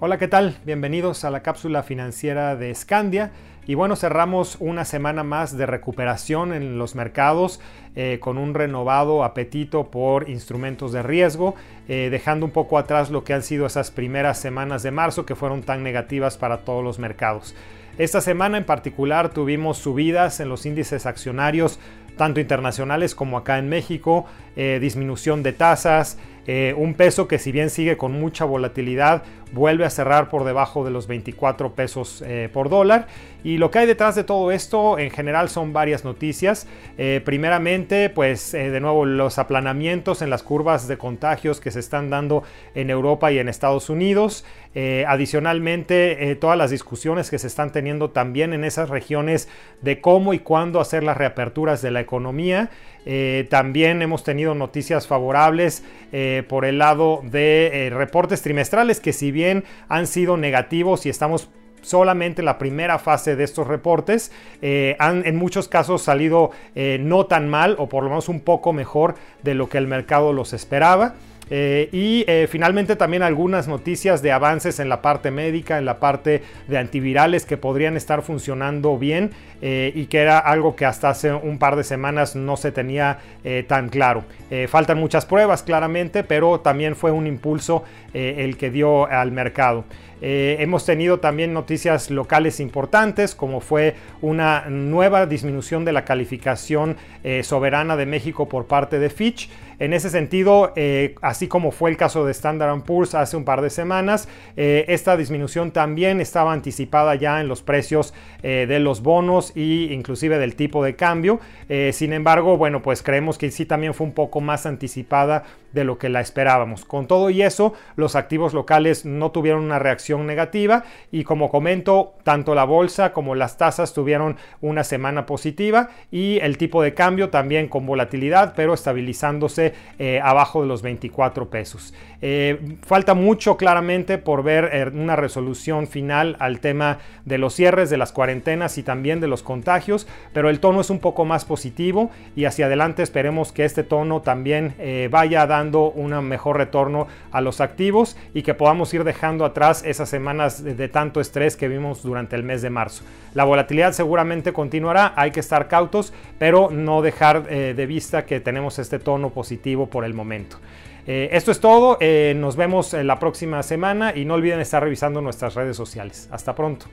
Hola, ¿qué tal? Bienvenidos a la cápsula financiera de Scandia. Y bueno, cerramos una semana más de recuperación en los mercados eh, con un renovado apetito por instrumentos de riesgo, eh, dejando un poco atrás lo que han sido esas primeras semanas de marzo que fueron tan negativas para todos los mercados. Esta semana en particular tuvimos subidas en los índices accionarios tanto internacionales como acá en México, eh, disminución de tasas, eh, un peso que si bien sigue con mucha volatilidad, vuelve a cerrar por debajo de los 24 pesos eh, por dólar. Y lo que hay detrás de todo esto en general son varias noticias. primeramente, pues de nuevo los aplanamientos en las curvas de contagios que se están dando en Europa y en Estados Unidos. adicionalmente, todas las discusiones que se están teniendo también en esas regiones de cómo y cuándo hacer las reaperturas de la economía. Eh, también hemos tenido noticias favorables eh, por el lado de eh, reportes trimestrales que si bien han sido negativos y estamos solamente en la primera fase de estos reportes han en muchos casos salido no tan mal o por lo menos un poco mejor de lo que el mercado los esperaba. Eh, y eh, finalmente también algunas noticias de avances en la parte médica, en la parte de antivirales que podrían estar funcionando bien eh, y que era algo que hasta hace un par de semanas no se tenía tan claro. faltan muchas pruebas claramente, pero también fue un impulso el que dio al mercado. hemos tenido también noticias locales importantes, como fue una nueva disminución de la calificación soberana de México por parte de Fitch. En ese sentido, eh, así como fue el caso de Standard Poor's hace un par de semanas, eh, esta disminución también estaba anticipada ya en los precios eh, de los bonos e inclusive del tipo de cambio. sin embargo, bueno, pues creemos que sí también fue un poco más anticipada de lo que la esperábamos. Con todo y eso, los activos locales no tuvieron una reacción negativa y como comento, tanto la bolsa como las tasas tuvieron una semana positiva y el tipo de cambio también con volatilidad, pero estabilizándose eh, abajo de los 24 pesos. Eh, falta mucho claramente por ver eh, una resolución final al tema de los cierres, de las cuarentenas y también de los contagios, pero el tono es un poco más positivo y hacia adelante esperemos que este tono también vaya dando un mejor retorno a los activos y que podamos ir dejando atrás esas semanas de, tanto estrés que vimos durante el mes de marzo. La volatilidad seguramente continuará, hay que estar cautos, pero no dejar de vista que tenemos este tono positivo por el momento. Eh, esto es todo, eh, nos vemos la próxima semana y no olviden estar revisando nuestras redes sociales. Hasta pronto.